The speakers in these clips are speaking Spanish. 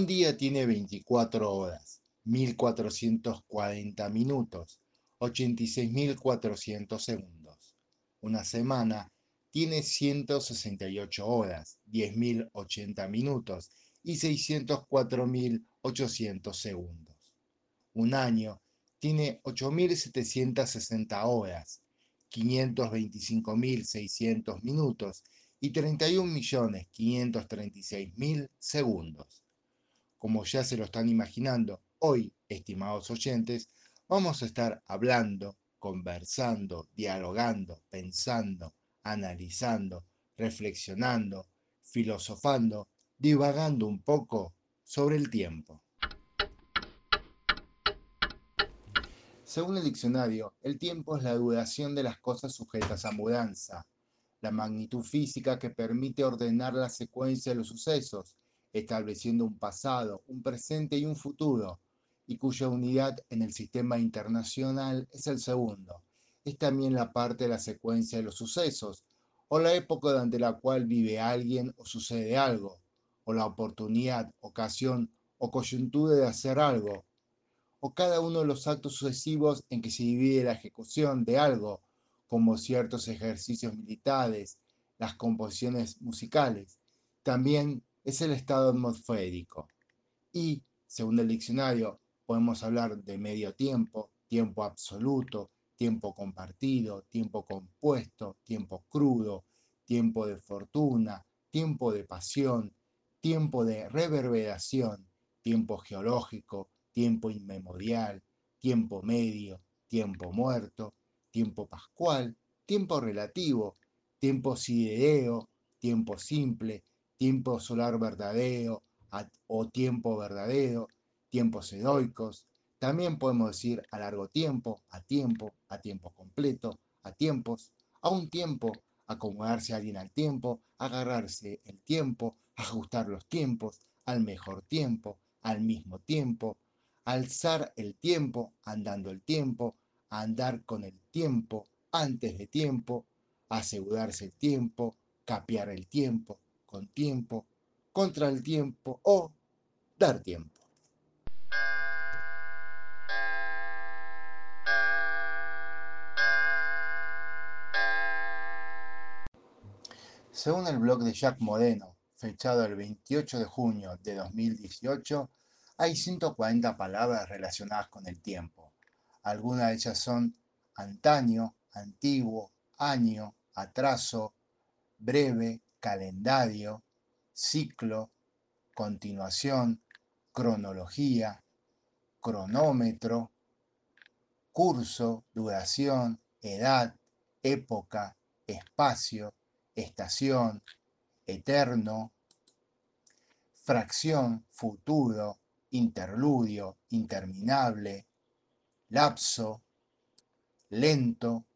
Un día tiene 24 horas, 1440 minutos, 86.400 segundos. Una semana tiene 168 horas, 10.080 minutos y 604.800 segundos. Un año tiene 8.760 horas, 525.600 minutos y 31.536.000 segundos. Como ya se lo están imaginando, hoy, estimados oyentes, vamos a estar hablando, conversando, dialogando, pensando, analizando, reflexionando, filosofando, divagando un poco sobre el tiempo. Según el diccionario, el tiempo es la duración de las cosas sujetas a mudanza, la magnitud física que permite ordenar la secuencia de los sucesos, estableciendo un pasado, un presente y un futuro, y cuya unidad en el sistema internacional es el segundo. Es también la parte de la secuencia de los sucesos, o la época durante la cual vive alguien o sucede algo, o la oportunidad, ocasión o coyuntura de hacer algo, o cada uno de los actos sucesivos en que se divide la ejecución de algo, como ciertos ejercicios militares, las composiciones musicales. También es el estado atmosférico. Y, según el diccionario, podemos hablar de medio tiempo, tiempo absoluto, tiempo compartido, tiempo compuesto, tiempo crudo, tiempo de fortuna, tiempo de pasión, tiempo de reverberación, tiempo geológico, tiempo inmemorial, tiempo medio, tiempo muerto, tiempo pascual, tiempo relativo, tiempo sidereo, tiempo simple, tiempo solar verdadero o tiempo verdadero, tiempos edoicos. También podemos decir a largo tiempo, a tiempo, a tiempo completo, a tiempos, a un tiempo, acomodarse a alguien al tiempo, agarrarse el tiempo, ajustar los tiempos, al mejor tiempo, al mismo tiempo, alzar el tiempo, andando el tiempo, andar con el tiempo, antes de tiempo, asegurarse el tiempo, capear el tiempo, con tiempo, contra el tiempo o dar tiempo. Según el blog de Jack Moreno, fechado el 28 de junio de 2018, hay 140 palabras relacionadas con el tiempo. Algunas de ellas son antaño, antiguo, año, atraso, breve, calendario, ciclo, continuación, cronología, cronómetro, curso, duración, edad, época, espacio, estación, eterno, fracción, futuro, interludio, interminable, lapso, lento,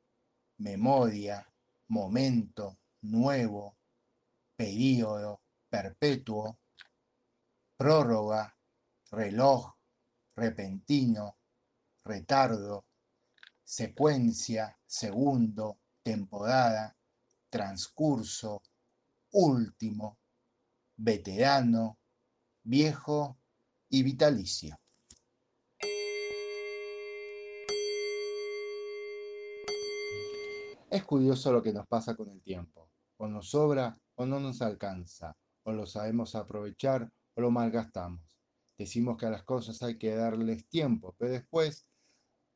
memoria, momento, nuevo, período, perpetuo, prórroga, reloj, repentino, retardo, secuencia, segundo, temporada, transcurso, último, veterano, viejo y vitalicio. Es curioso lo que nos pasa con el tiempo. O nos sobra o no nos alcanza. O lo sabemos aprovechar o lo malgastamos. Decimos que a las cosas hay que darles tiempo, pero después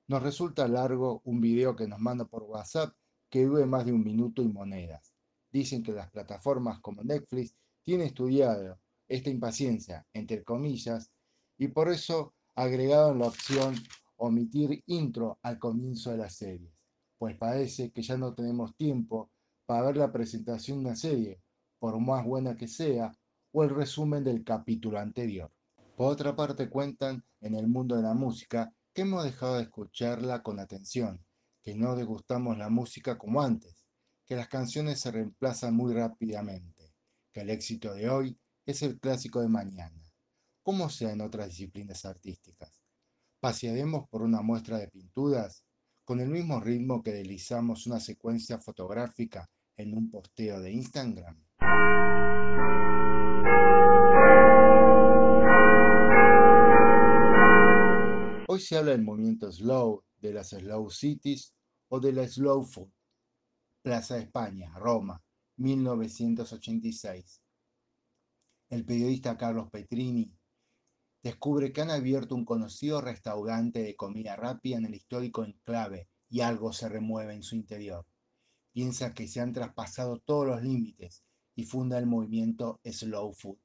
nos resulta largo un video que nos manda por WhatsApp que dure más de un minuto y monedas. Dicen que las plataformas como Netflix tienen estudiado esta impaciencia, entre comillas, y por eso agregaron la opción omitir intro al comienzo de las series, pues parece que ya no tenemos tiempo para ver la presentación de una serie, por más buena que sea, o el resumen del capítulo anterior. Por otra parte, cuentan en el mundo de la música que hemos dejado de escucharla con atención, que no degustamos la música como antes, que las canciones se reemplazan muy rápidamente, que el éxito de hoy es el clásico de mañana como sea en otras disciplinas artísticas. Pasearemos por una muestra de pinturas con el mismo ritmo que deslizamos una secuencia fotográfica en un posteo de Instagram. Hoy se habla del movimiento slow, de las slow cities o de la slow food. Plaza de España, Roma, 1986. El periodista Carlos Petrini descubre que han abierto un conocido restaurante de comida rápida en el histórico enclave y algo se remueve en su interior. Piensa que se han traspasado todos los límites y funda el movimiento Slow Food.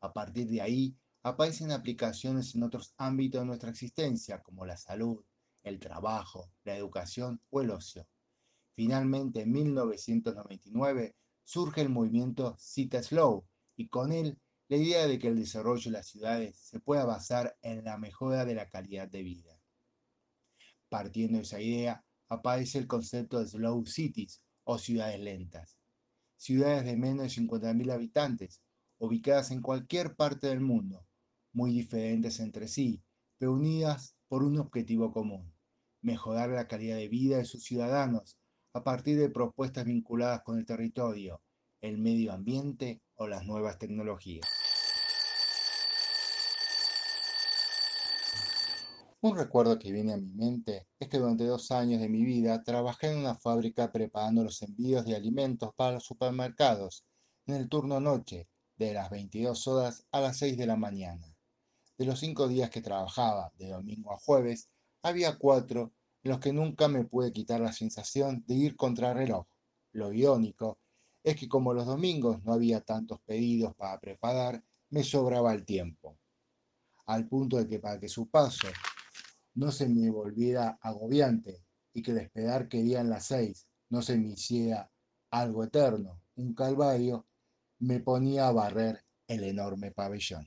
A partir de ahí, aparecen aplicaciones en otros ámbitos de nuestra existencia, como la salud, el trabajo, la educación o el ocio. Finalmente, en 1999, surge el movimiento Cita Slow y con él la idea de que el desarrollo de las ciudades se pueda basar en la mejora de la calidad de vida. Partiendo de esa idea, aparece el concepto de Slow Cities o ciudades lentas. Ciudades de menos de 50.000 habitantes, ubicadas en cualquier parte del mundo, muy diferentes entre sí, pero unidas por un objetivo común, mejorar la calidad de vida de sus ciudadanos a partir de propuestas vinculadas con el territorio, el medio ambiente o las nuevas tecnologías. Un recuerdo que viene a mi mente es que durante dos años de mi vida trabajé en una fábrica preparando los envíos de alimentos para los supermercados en el turno noche, de las 22 horas a las 6 de la mañana. De los cinco días que trabajaba, de domingo a jueves, había cuatro en los que nunca me pude quitar la sensación de ir contra reloj. Lo irónico es que como los domingos no había tantos pedidos para preparar, me sobraba el tiempo. Al punto de que para que su paso no se me volviera agobiante y que el esperar que dieran las seis no se me hiciera algo eterno, un calvario, me ponía a barrer el enorme pabellón.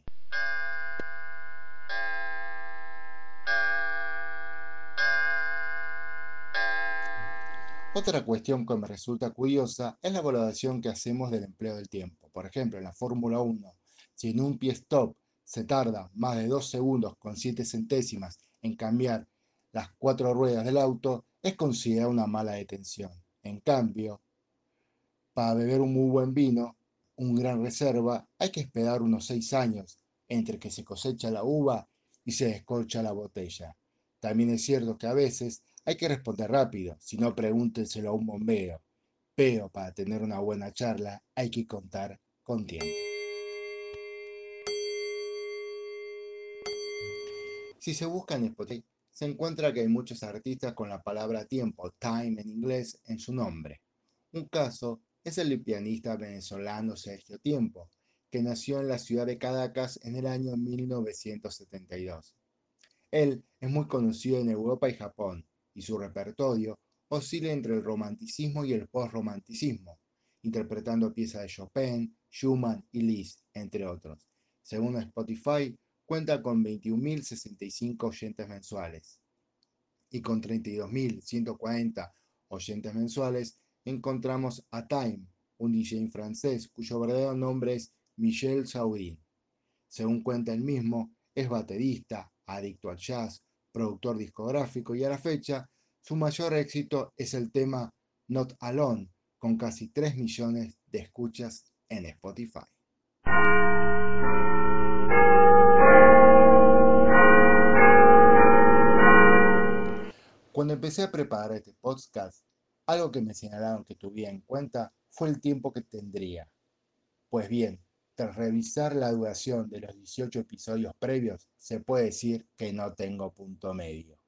Otra cuestión que me resulta curiosa es la valoración que hacemos del empleo del tiempo. Por ejemplo, en la Fórmula 1, si en un pie stop se tarda más de dos segundos con siete centésimas en cambiar las cuatro ruedas del auto, es considerada una mala detención. En cambio, para beber un muy buen vino, un gran reserva, hay que esperar unos seis años entre que se cosecha la uva y se descorcha la botella. También es cierto que a veces hay que responder rápido, si no pregúntenselo a un bombero. Pero para tener una buena charla hay que contar con tiempo. Si se busca en Spotify, se encuentra que hay muchos artistas con la palabra tiempo, time en inglés, en su nombre. Un caso es el pianista venezolano Sergio Tiempo, que nació en la ciudad de Caracas en el año 1972. Él es muy conocido en Europa y Japón, y su repertorio oscila entre el romanticismo y el postromanticismo, interpretando piezas de Chopin, Schumann y Liszt, entre otros. Según Spotify, cuenta con 21.065 oyentes mensuales. Y con 32.140 oyentes mensuales encontramos a Time, un DJ francés cuyo verdadero nombre es Michel Saurin. Según cuenta él mismo, es baterista, adicto al jazz, productor discográfico y a la fecha su mayor éxito es el tema Not Alone, con casi 3 millones de escuchas en Spotify. Cuando empecé a preparar este podcast, algo que me señalaron que tuviera en cuenta fue el tiempo que tendría. Pues bien, tras revisar la duración de los 18 episodios previos, se puede decir que no tengo punto medio.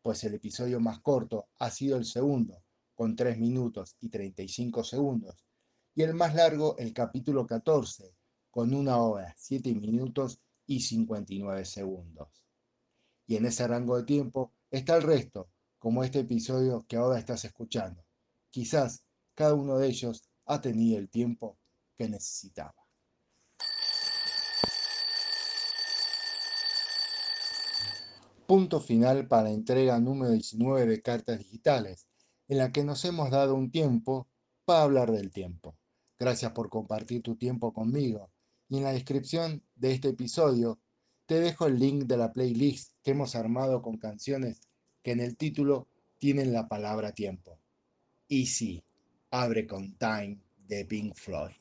Pues el episodio más corto ha sido el segundo, con 3 minutos y 35 segundos, y el más largo el capítulo 14, con 1 hora, 7 minutos y 59 segundos. Y en ese rango de tiempo está el resto, como este episodio que ahora estás escuchando. Quizás cada uno de ellos ha tenido el tiempo que necesitaba. punto final para la entrega número 19 de Cartas Digitales, en la que nos hemos dado un tiempo para hablar del tiempo. Gracias por compartir tu tiempo conmigo. Y en la descripción de este episodio te dejo el link de la playlist que hemos armado con canciones que en el título tienen la palabra tiempo. Y sí, abre con Time de Pink Floyd.